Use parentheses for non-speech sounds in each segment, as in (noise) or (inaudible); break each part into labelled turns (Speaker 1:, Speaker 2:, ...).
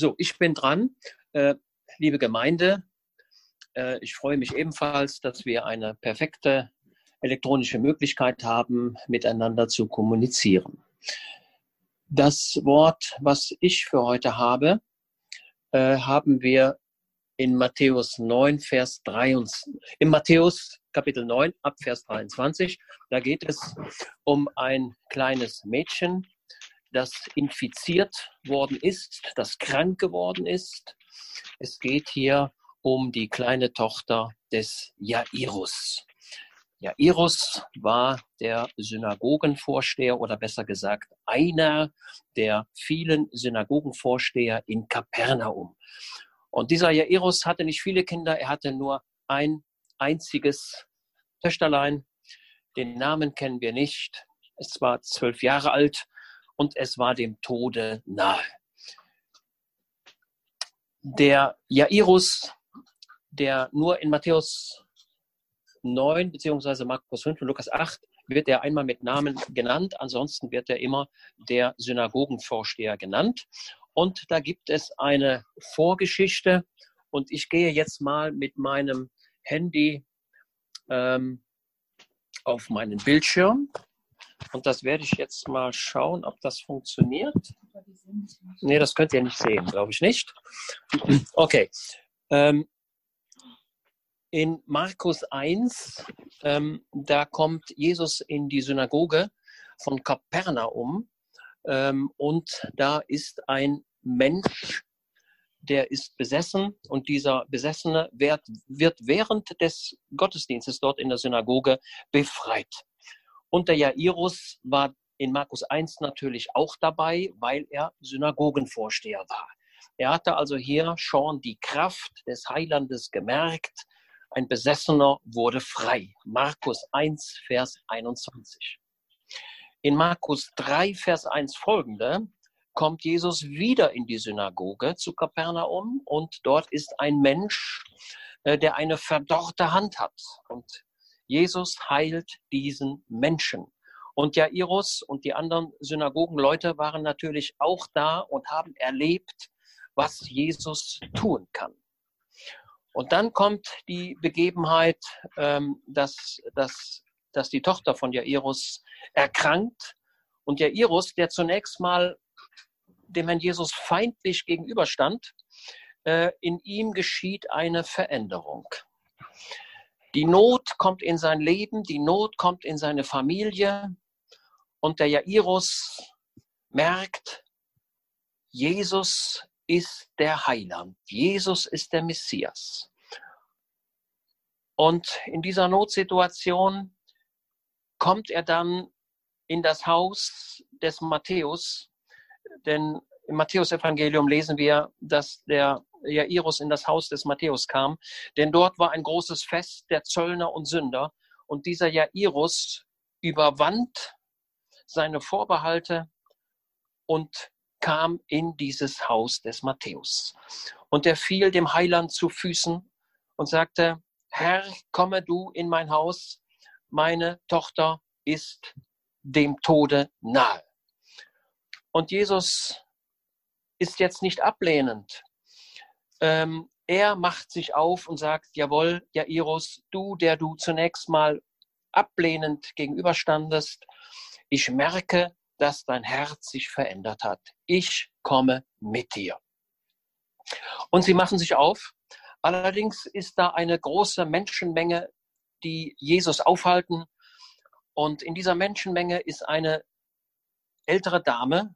Speaker 1: So, ich bin dran. Äh, liebe Gemeinde, äh, ich freue mich ebenfalls, dass wir eine perfekte elektronische Möglichkeit haben, miteinander zu kommunizieren. Das Wort, was ich für heute habe, äh, haben wir in Matthäus 9, Vers 23. In Matthäus Kapitel 9, ab Vers 23. Da geht es um ein kleines Mädchen, das infiziert worden ist, das krank geworden ist. Es geht hier um die kleine Tochter des Jairus. Jairus war der Synagogenvorsteher oder besser gesagt einer der vielen Synagogenvorsteher in Kapernaum. Und dieser Jairus hatte nicht viele Kinder, er hatte nur ein einziges Töchterlein. Den Namen kennen wir nicht. Es war zwölf Jahre alt und es war dem Tode nahe. Der Jairus, der nur in Matthäus 9 beziehungsweise Markus 5 und Lukas 8 wird er einmal mit Namen genannt, ansonsten wird er immer der Synagogenvorsteher genannt. Und da gibt es eine Vorgeschichte und ich gehe jetzt mal mit meinem Handy ähm, auf meinen Bildschirm und das werde ich jetzt mal schauen, ob das funktioniert. Nee, das könnt ihr nicht sehen, glaube ich nicht. Okay. Ähm, in Markus 1, ähm, da kommt Jesus in die Synagoge von Kapernaum ähm, und da ist ein Mensch, der ist besessen und dieser Besessene wird, wird während des Gottesdienstes dort in der Synagoge befreit. Und der Jairus war in Markus 1 natürlich auch dabei, weil er Synagogenvorsteher war. Er hatte also hier schon die Kraft des Heilandes gemerkt. Ein Besessener wurde frei. Markus 1, Vers 21. In Markus 3, Vers 1 folgende kommt Jesus wieder in die Synagoge zu Kapernaum und dort ist ein Mensch, äh, der eine verdorrte Hand hat. Und Jesus heilt diesen Menschen. Und Jairus und die anderen Synagogenleute waren natürlich auch da und haben erlebt, was Jesus tun kann. Und dann kommt die Begebenheit, ähm, dass, dass, dass die Tochter von Jairus erkrankt. Und Jairus, der zunächst mal dem Herrn Jesus feindlich gegenüberstand, äh, in ihm geschieht eine Veränderung. Die Not kommt in sein Leben, die Not kommt in seine Familie. Und der Jairus merkt, Jesus ist der Heiland, Jesus ist der Messias. Und in dieser Notsituation kommt er dann in das Haus des Matthäus, denn im Matthäusevangelium lesen wir, dass der Jairus in das Haus des Matthäus kam, denn dort war ein großes Fest der Zöllner und Sünder und dieser Jairus überwand seine Vorbehalte und kam in dieses Haus des Matthäus. Und er fiel dem Heiland zu Füßen und sagte, Herr, komme du in mein Haus, meine Tochter ist dem Tode nahe. Und Jesus ist jetzt nicht ablehnend. Ähm, er macht sich auf und sagt, jawohl, Jairus, du, der du zunächst mal ablehnend gegenüberstandest, ich merke, dass dein Herz sich verändert hat. Ich komme mit dir. Und sie machen sich auf. Allerdings ist da eine große Menschenmenge, die Jesus aufhalten. Und in dieser Menschenmenge ist eine ältere Dame,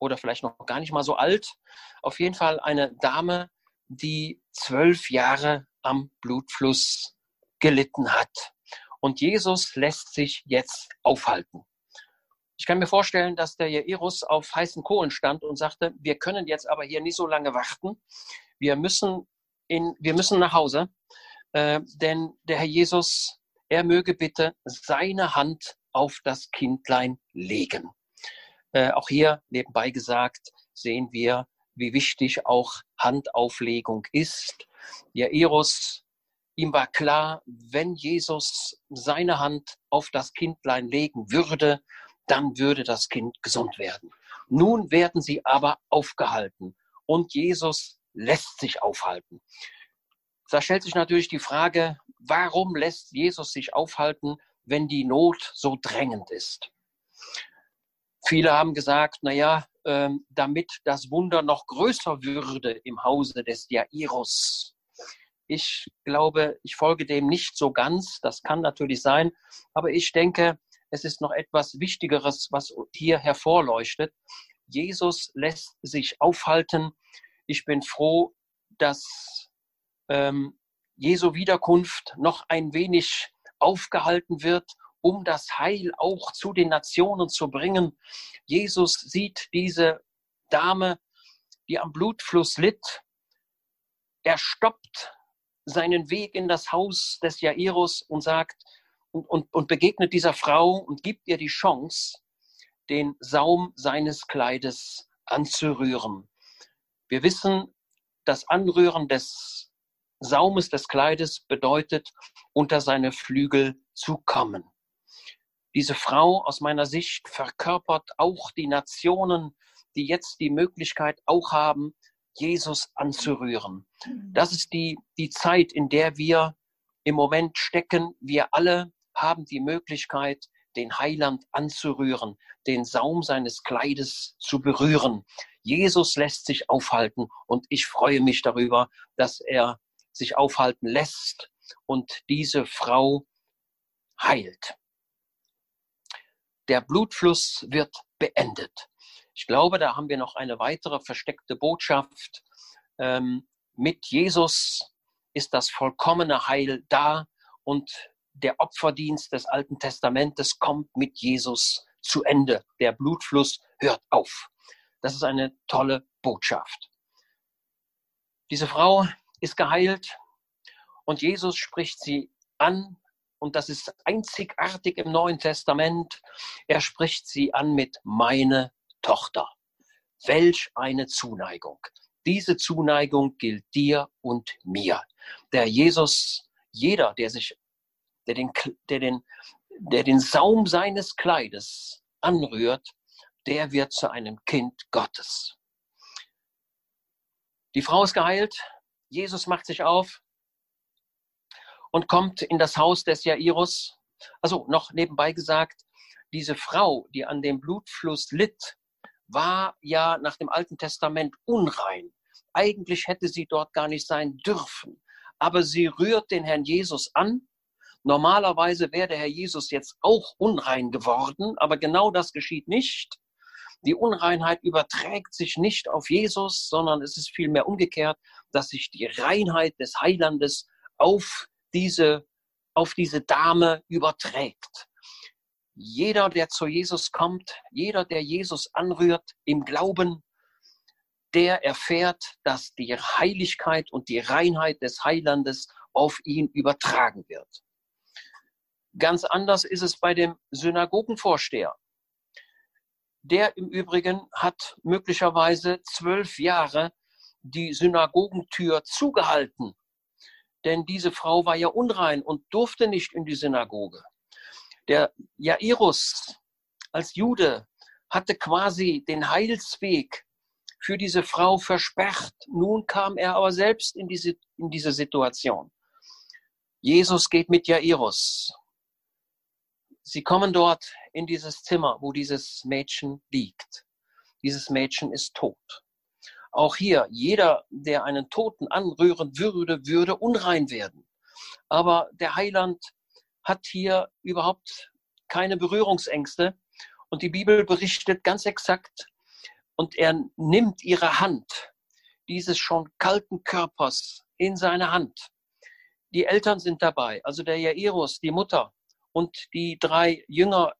Speaker 1: oder vielleicht noch gar nicht mal so alt. Auf jeden Fall eine Dame, die zwölf Jahre am Blutfluss gelitten hat. Und Jesus lässt sich jetzt aufhalten. Ich kann mir vorstellen, dass der Jairus auf heißen Kohlen stand und sagte, wir können jetzt aber hier nicht so lange warten. Wir müssen, in, wir müssen nach Hause, äh, denn der Herr Jesus, er möge bitte seine Hand auf das Kindlein legen. Äh, auch hier nebenbei gesagt sehen wir, wie wichtig auch Handauflegung ist. Jairus, ihm war klar, wenn Jesus seine Hand auf das Kindlein legen würde, dann würde das Kind gesund werden. Nun werden sie aber aufgehalten und Jesus lässt sich aufhalten. Da stellt sich natürlich die Frage, warum lässt Jesus sich aufhalten, wenn die Not so drängend ist? Viele haben gesagt, naja, äh, damit das Wunder noch größer würde im Hause des Jairus. Ich glaube, ich folge dem nicht so ganz. Das kann natürlich sein. Aber ich denke, es ist noch etwas Wichtigeres, was hier hervorleuchtet. Jesus lässt sich aufhalten. Ich bin froh, dass ähm, Jesu Wiederkunft noch ein wenig aufgehalten wird, um das Heil auch zu den Nationen zu bringen. Jesus sieht diese Dame, die am Blutfluss litt. Er stoppt seinen Weg in das Haus des Jairus und sagt und, und, und begegnet dieser Frau und gibt ihr die Chance, den Saum seines Kleides anzurühren. Wir wissen, das Anrühren des Saumes des Kleides bedeutet, unter seine Flügel zu kommen. Diese Frau aus meiner Sicht verkörpert auch die Nationen, die jetzt die Möglichkeit auch haben, Jesus anzurühren. Das ist die, die Zeit, in der wir im Moment stecken. Wir alle haben die Möglichkeit, den Heiland anzurühren, den Saum seines Kleides zu berühren. Jesus lässt sich aufhalten und ich freue mich darüber, dass er sich aufhalten lässt und diese Frau heilt. Der Blutfluss wird beendet. Ich glaube, da haben wir noch eine weitere versteckte Botschaft. Ähm, mit Jesus ist das vollkommene Heil da und der Opferdienst des Alten Testamentes kommt mit Jesus zu Ende. Der Blutfluss hört auf. Das ist eine tolle Botschaft. Diese Frau ist geheilt und Jesus spricht sie an und das ist einzigartig im Neuen Testament. Er spricht sie an mit meine Tochter. Welch eine Zuneigung. Diese Zuneigung gilt dir und mir. Der Jesus, jeder, der sich, der den, der den, der den Saum seines Kleides anrührt, der wird zu einem Kind Gottes. Die Frau ist geheilt. Jesus macht sich auf und kommt in das Haus des Jairus. Also noch nebenbei gesagt, diese Frau, die an dem Blutfluss litt, war ja nach dem Alten Testament unrein. Eigentlich hätte sie dort gar nicht sein dürfen. Aber sie rührt den Herrn Jesus an. Normalerweise wäre der Herr Jesus jetzt auch unrein geworden, aber genau das geschieht nicht. Die Unreinheit überträgt sich nicht auf Jesus, sondern es ist vielmehr umgekehrt, dass sich die Reinheit des Heilandes auf diese, auf diese Dame überträgt. Jeder, der zu Jesus kommt, jeder, der Jesus anrührt im Glauben, der erfährt, dass die Heiligkeit und die Reinheit des Heilandes auf ihn übertragen wird. Ganz anders ist es bei dem Synagogenvorsteher. Der im Übrigen hat möglicherweise zwölf Jahre die Synagogentür zugehalten, denn diese Frau war ja unrein und durfte nicht in die Synagoge. Der Jairus als Jude hatte quasi den Heilsweg für diese Frau versperrt. Nun kam er aber selbst in diese, in diese Situation. Jesus geht mit Jairus. Sie kommen dort in dieses Zimmer, wo dieses Mädchen liegt. Dieses Mädchen ist tot. Auch hier, jeder, der einen Toten anrühren würde, würde unrein werden. Aber der Heiland hat hier überhaupt keine Berührungsängste. Und die Bibel berichtet ganz exakt, und er nimmt ihre Hand, dieses schon kalten Körpers, in seine Hand. Die Eltern sind dabei, also der Jairus, die Mutter und die drei Jünger,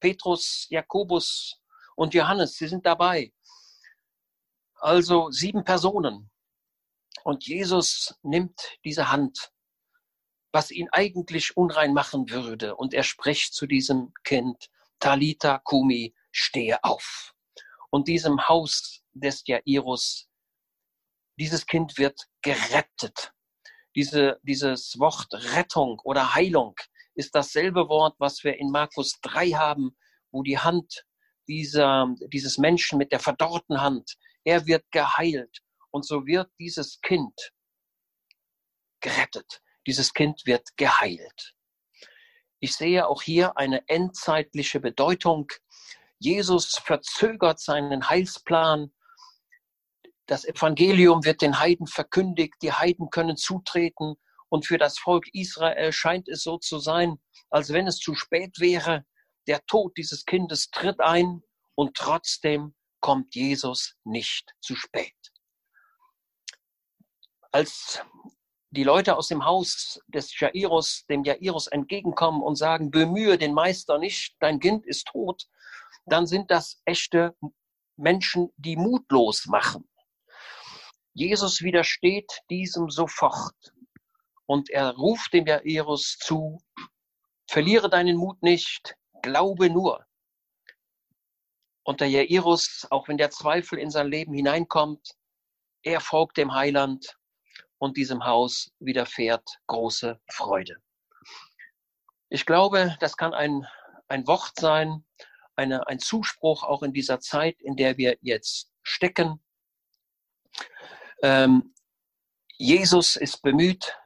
Speaker 1: Petrus, Jakobus und Johannes, sie sind dabei. Also sieben Personen. Und Jesus nimmt diese Hand was ihn eigentlich unrein machen würde. Und er spricht zu diesem Kind, Talita Kumi, stehe auf. Und diesem Haus des Jairus, dieses Kind wird gerettet. Diese, dieses Wort Rettung oder Heilung ist dasselbe Wort, was wir in Markus 3 haben, wo die Hand dieser, dieses Menschen mit der verdorrten Hand, er wird geheilt Und so wird dieses Kind gerettet. Dieses Kind wird geheilt. Ich sehe auch hier eine endzeitliche Bedeutung. Jesus verzögert seinen Heilsplan. Das Evangelium wird den Heiden verkündigt. Die Heiden können zutreten. Und für das Volk Israel scheint es so zu sein, als wenn es zu spät wäre. Der Tod dieses Kindes tritt ein und trotzdem kommt Jesus nicht zu spät. Als die Leute aus dem Haus des Jairus, dem Jairus entgegenkommen und sagen, bemühe den Meister nicht, dein Kind ist tot, dann sind das echte Menschen, die mutlos machen. Jesus widersteht diesem sofort und er ruft dem Jairus zu, verliere deinen Mut nicht, glaube nur. Und der Jairus, auch wenn der Zweifel in sein Leben hineinkommt, er folgt dem Heiland und diesem Haus widerfährt große Freude. Ich glaube, das kann ein, ein Wort sein, eine, ein Zuspruch auch in dieser Zeit, in der wir jetzt stecken. Ähm, Jesus ist bemüht,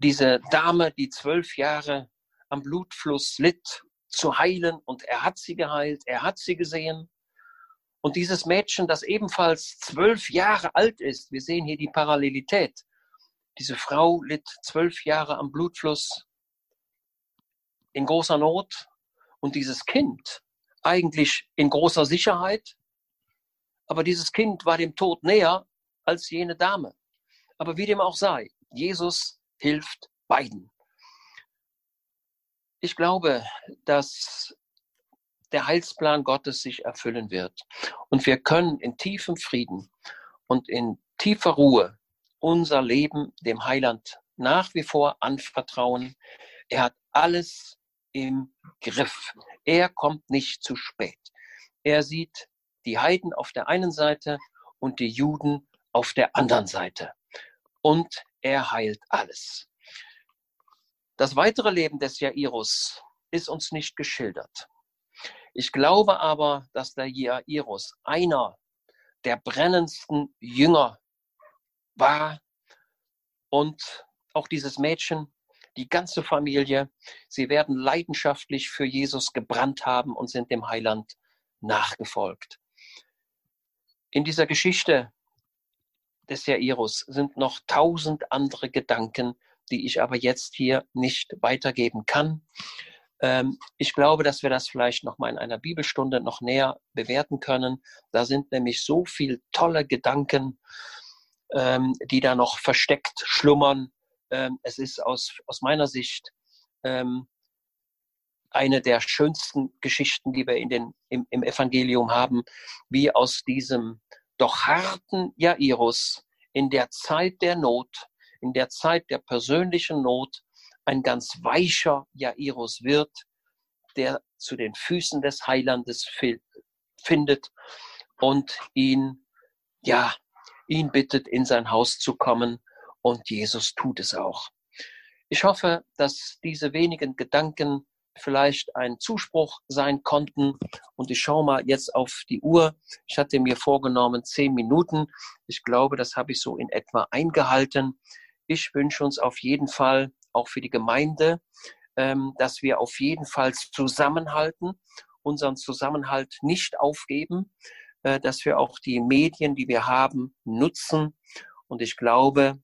Speaker 1: diese Dame, die zwölf Jahre am Blutfluss litt, zu heilen und er hat sie geheilt, er hat sie gesehen. Und dieses Mädchen, das ebenfalls zwölf Jahre alt ist, wir sehen hier die Parallelität. Diese Frau litt zwölf Jahre am Blutfluss in großer Not und dieses Kind eigentlich in großer Sicherheit. Aber dieses Kind war dem Tod näher als jene Dame. Aber wie dem auch sei, Jesus hilft beiden. Ich glaube, dass der Heilsplan Gottes sich erfüllen wird. Und wir können in tiefem Frieden und in tiefer Ruhe unser Leben dem Heiland nach wie vor anvertrauen. Er hat alles im Griff. Er kommt nicht zu spät. Er sieht die Heiden auf der einen Seite und die Juden auf der anderen Seite. Und er heilt alles. Das weitere Leben des Jairus ist uns nicht geschildert. Ich glaube aber, dass der Jairus einer der brennendsten Jünger war und auch dieses Mädchen, die ganze Familie, sie werden leidenschaftlich für Jesus gebrannt haben und sind dem Heiland nachgefolgt. In dieser Geschichte des Jairus sind noch tausend andere Gedanken, die ich aber jetzt hier nicht weitergeben kann. Ähm, ich glaube, dass wir das vielleicht noch mal in einer Bibelstunde noch näher bewerten können. Da sind nämlich so viele tolle Gedanken, ähm, die da noch versteckt schlummern. Ähm, es ist aus, aus meiner Sicht eine der schönsten Geschichten, die wir in den, im, im Evangelium haben, wie aus diesem doch harten Jairus in der Zeit der Not, in der Zeit der persönlichen Not ein ganz weicher Jairus wird, der zu den Füßen des Heilandes findet und ihn, ja, ihn bittet, in sein Haus zu kommen. Und Jesus tut es auch. Ich hoffe, dass diese wenigen Gedanken vielleicht ein Zuspruch sein konnten. Und ich schaue mal jetzt auf die Uhr. Ich hatte mir vorgenommen, zehn Minuten. Ich glaube, das habe ich so in etwa eingehalten. Ich wünsche uns auf jeden Fall auch für die Gemeinde, ähm, dass wir auf jeden Fall zusammenhalten, unseren Zusammenhalt nicht aufgeben, äh, dass wir auch die Medien, die wir haben, nutzen. Und ich glaube,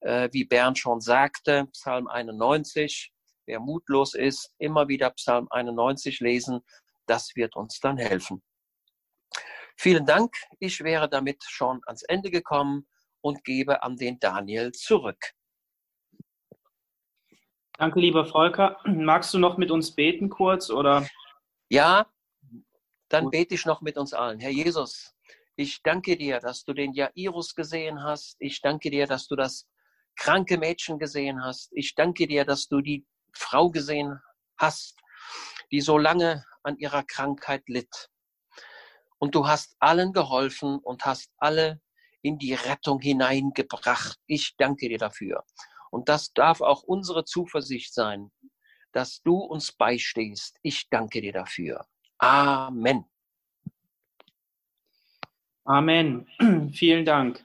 Speaker 1: äh, wie Bernd schon sagte, Psalm 91, wer mutlos ist, immer wieder Psalm 91 lesen, das wird uns dann helfen. Vielen Dank. Ich wäre damit schon ans Ende gekommen und gebe an den Daniel zurück.
Speaker 2: Danke, lieber Volker. Magst du noch mit uns beten kurz oder?
Speaker 1: Ja, dann bete ich noch mit uns allen. Herr Jesus, ich danke dir, dass du den Jairus gesehen hast. Ich danke dir, dass du das kranke Mädchen gesehen hast. Ich danke dir, dass du die Frau gesehen hast, die so lange an ihrer Krankheit litt. Und du hast allen geholfen und hast alle in die Rettung hineingebracht. Ich danke dir dafür. Und das darf auch unsere Zuversicht sein, dass du uns beistehst. Ich danke dir dafür. Amen.
Speaker 2: Amen. (clears throat) Vielen Dank.